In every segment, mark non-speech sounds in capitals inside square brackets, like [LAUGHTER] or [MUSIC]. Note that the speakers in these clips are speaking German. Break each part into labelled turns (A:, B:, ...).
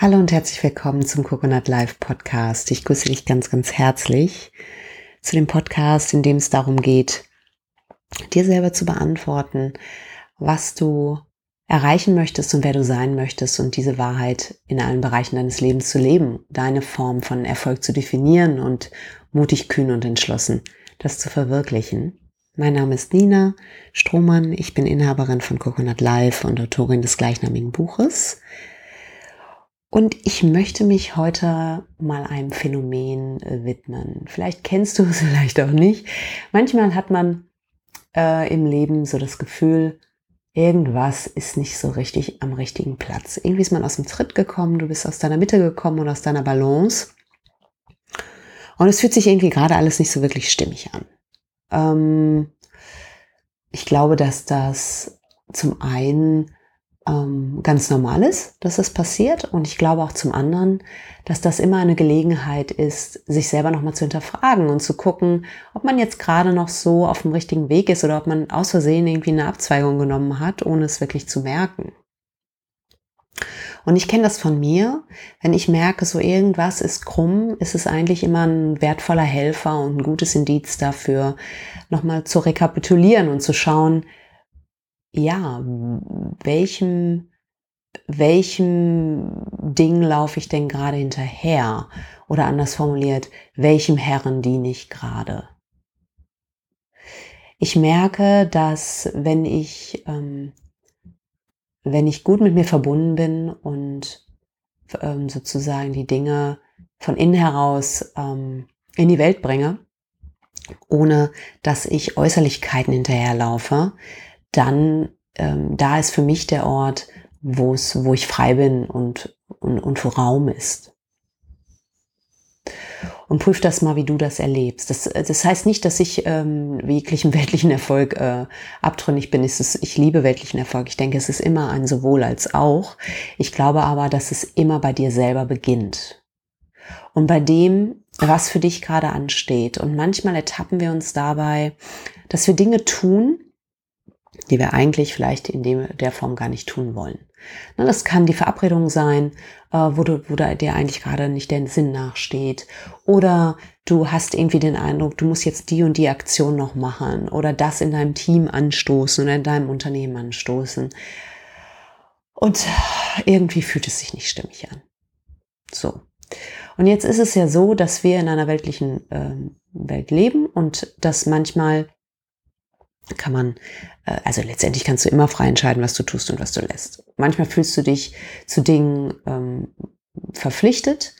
A: Hallo und herzlich willkommen zum Coconut Live Podcast. Ich grüße dich ganz, ganz herzlich zu dem Podcast, in dem es darum geht, dir selber zu beantworten, was du erreichen möchtest und wer du sein möchtest und diese Wahrheit in allen Bereichen deines Lebens zu leben, deine Form von Erfolg zu definieren und mutig, kühn und entschlossen das zu verwirklichen. Mein Name ist Nina Strohmann, ich bin Inhaberin von Coconut Live und Autorin des gleichnamigen Buches. Und ich möchte mich heute mal einem Phänomen äh, widmen. Vielleicht kennst du es, [LAUGHS] vielleicht auch nicht. Manchmal hat man äh, im Leben so das Gefühl, irgendwas ist nicht so richtig am richtigen Platz. Irgendwie ist man aus dem Tritt gekommen, du bist aus deiner Mitte gekommen und aus deiner Balance. Und es fühlt sich irgendwie gerade alles nicht so wirklich stimmig an. Ähm, ich glaube, dass das zum einen ähm, ganz normal ist, dass das passiert. Und ich glaube auch zum anderen, dass das immer eine Gelegenheit ist, sich selber nochmal zu hinterfragen und zu gucken, ob man jetzt gerade noch so auf dem richtigen Weg ist oder ob man aus Versehen irgendwie eine Abzweigung genommen hat, ohne es wirklich zu merken. Und ich kenne das von mir. Wenn ich merke, so irgendwas ist krumm, ist es eigentlich immer ein wertvoller Helfer und ein gutes Indiz dafür, nochmal zu rekapitulieren und zu schauen, ja, welchem, welchem Ding laufe ich denn gerade hinterher? Oder anders formuliert, welchem Herren diene ich gerade? Ich merke, dass wenn ich, ähm, wenn ich gut mit mir verbunden bin und ähm, sozusagen die Dinge von innen heraus ähm, in die Welt bringe, ohne dass ich Äußerlichkeiten hinterherlaufe, dann ähm, da ist für mich der Ort, wo es, wo ich frei bin und, und, und wo Raum ist. Und prüf das mal, wie du das erlebst. Das, das heißt nicht, dass ich ähm, jeglichen [LAUGHS] weltlichen Erfolg äh, abtrünnig bin. Es ist, ich liebe weltlichen Erfolg. Ich denke, es ist immer ein sowohl als auch. Ich glaube aber, dass es immer bei dir selber beginnt. Und bei dem, was für dich gerade ansteht. Und manchmal ertappen wir uns dabei, dass wir Dinge tun, die wir eigentlich vielleicht in dem, der Form gar nicht tun wollen. Na, das kann die Verabredung sein, äh, wo, du, wo dir eigentlich gerade nicht der Sinn nachsteht. Oder du hast irgendwie den Eindruck, du musst jetzt die und die Aktion noch machen oder das in deinem Team anstoßen oder in deinem Unternehmen anstoßen. Und irgendwie fühlt es sich nicht stimmig an. So. Und jetzt ist es ja so, dass wir in einer weltlichen äh, Welt leben und dass manchmal kann man, äh, also letztendlich kannst du immer frei entscheiden, was du tust und was du lässt. Manchmal fühlst du dich zu Dingen ähm, verpflichtet.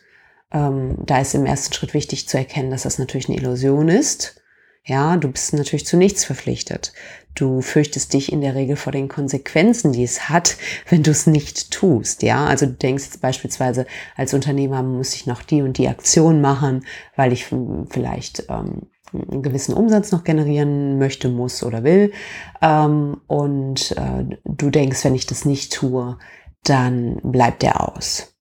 A: Ähm, da ist im ersten Schritt wichtig zu erkennen, dass das natürlich eine Illusion ist. Ja, du bist natürlich zu nichts verpflichtet. Du fürchtest dich in der Regel vor den Konsequenzen, die es hat, [LAUGHS] wenn du es nicht tust. Ja, also du denkst beispielsweise als Unternehmer muss ich noch die und die Aktion machen, weil ich vielleicht ähm, einen gewissen Umsatz noch generieren möchte, muss oder will. Ähm, und äh, du denkst, wenn ich das nicht tue, dann bleibt der aus.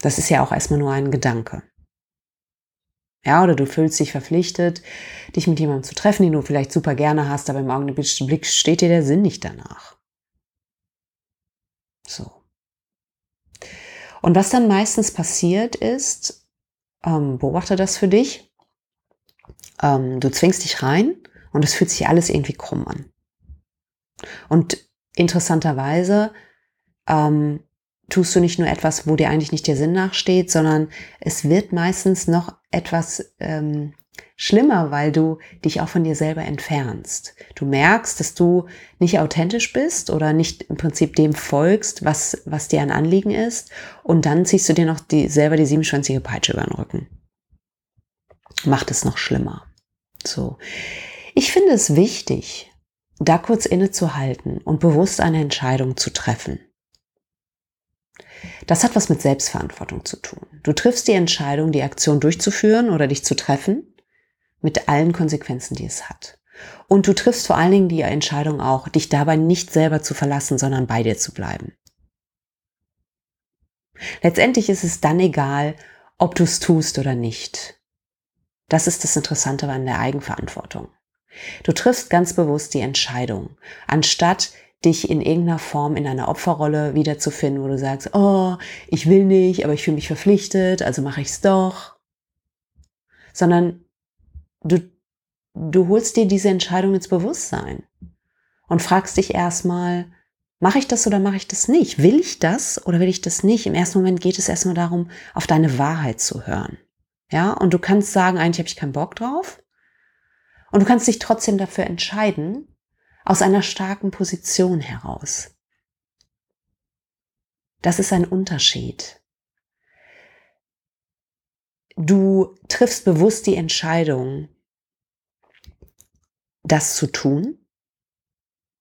A: Das ist ja auch erstmal nur ein Gedanke. Ja, oder du fühlst dich verpflichtet, dich mit jemandem zu treffen, den du vielleicht super gerne hast, aber im Augenblick steht dir der Sinn nicht danach. So. Und was dann meistens passiert ist, ähm, beobachte das für dich. Ähm, du zwingst dich rein und es fühlt sich alles irgendwie krumm an. Und interessanterweise ähm, tust du nicht nur etwas, wo dir eigentlich nicht der Sinn nachsteht, sondern es wird meistens noch etwas ähm, schlimmer, weil du dich auch von dir selber entfernst. Du merkst, dass du nicht authentisch bist oder nicht im Prinzip dem folgst, was, was dir ein Anliegen ist. Und dann ziehst du dir noch die, selber die siebenschwänzige Peitsche über den Rücken. Macht es noch schlimmer. So. Ich finde es wichtig, da kurz innezuhalten und bewusst eine Entscheidung zu treffen. Das hat was mit Selbstverantwortung zu tun. Du triffst die Entscheidung, die Aktion durchzuführen oder dich zu treffen mit allen Konsequenzen, die es hat. Und du triffst vor allen Dingen die Entscheidung auch, dich dabei nicht selber zu verlassen, sondern bei dir zu bleiben. Letztendlich ist es dann egal, ob du es tust oder nicht. Das ist das Interessante an der Eigenverantwortung. Du triffst ganz bewusst die Entscheidung, anstatt dich in irgendeiner Form in einer Opferrolle wiederzufinden, wo du sagst, oh, ich will nicht, aber ich fühle mich verpflichtet, also mache ich es doch. Sondern du, du holst dir diese Entscheidung ins Bewusstsein und fragst dich erstmal, mache ich das oder mache ich das nicht? Will ich das oder will ich das nicht? Im ersten Moment geht es erstmal darum, auf deine Wahrheit zu hören. Ja, und du kannst sagen, eigentlich habe ich keinen Bock drauf. Und du kannst dich trotzdem dafür entscheiden, aus einer starken Position heraus. Das ist ein Unterschied. Du triffst bewusst die Entscheidung, das zu tun,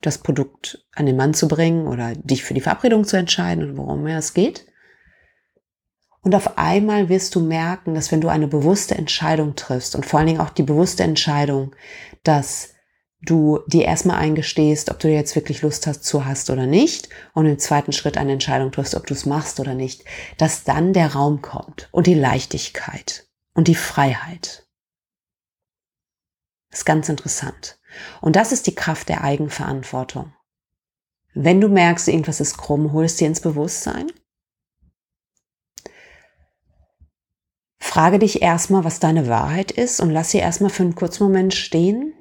A: das Produkt an den Mann zu bringen oder dich für die Verabredung zu entscheiden und worum es geht. Und auf einmal wirst du merken, dass wenn du eine bewusste Entscheidung triffst und vor allen Dingen auch die bewusste Entscheidung, dass du dir erstmal eingestehst, ob du jetzt wirklich Lust hast zu hast oder nicht und im zweiten Schritt eine Entscheidung triffst, ob du es machst oder nicht, dass dann der Raum kommt und die Leichtigkeit und die Freiheit. Das ist ganz interessant. Und das ist die Kraft der Eigenverantwortung. Wenn du merkst, irgendwas ist krumm, hol es dir ins Bewusstsein. Frage dich erstmal, was deine Wahrheit ist und lass sie erstmal für einen kurzen Moment stehen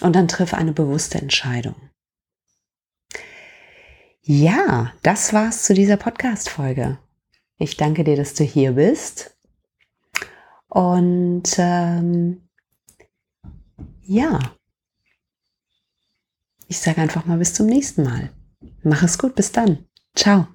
A: und dann triff eine bewusste Entscheidung. Ja, das war's zu dieser Podcast-Folge. Ich danke dir, dass du hier bist. Und ähm, ja, ich sage einfach mal bis zum nächsten Mal. Mach es gut, bis dann. Ciao.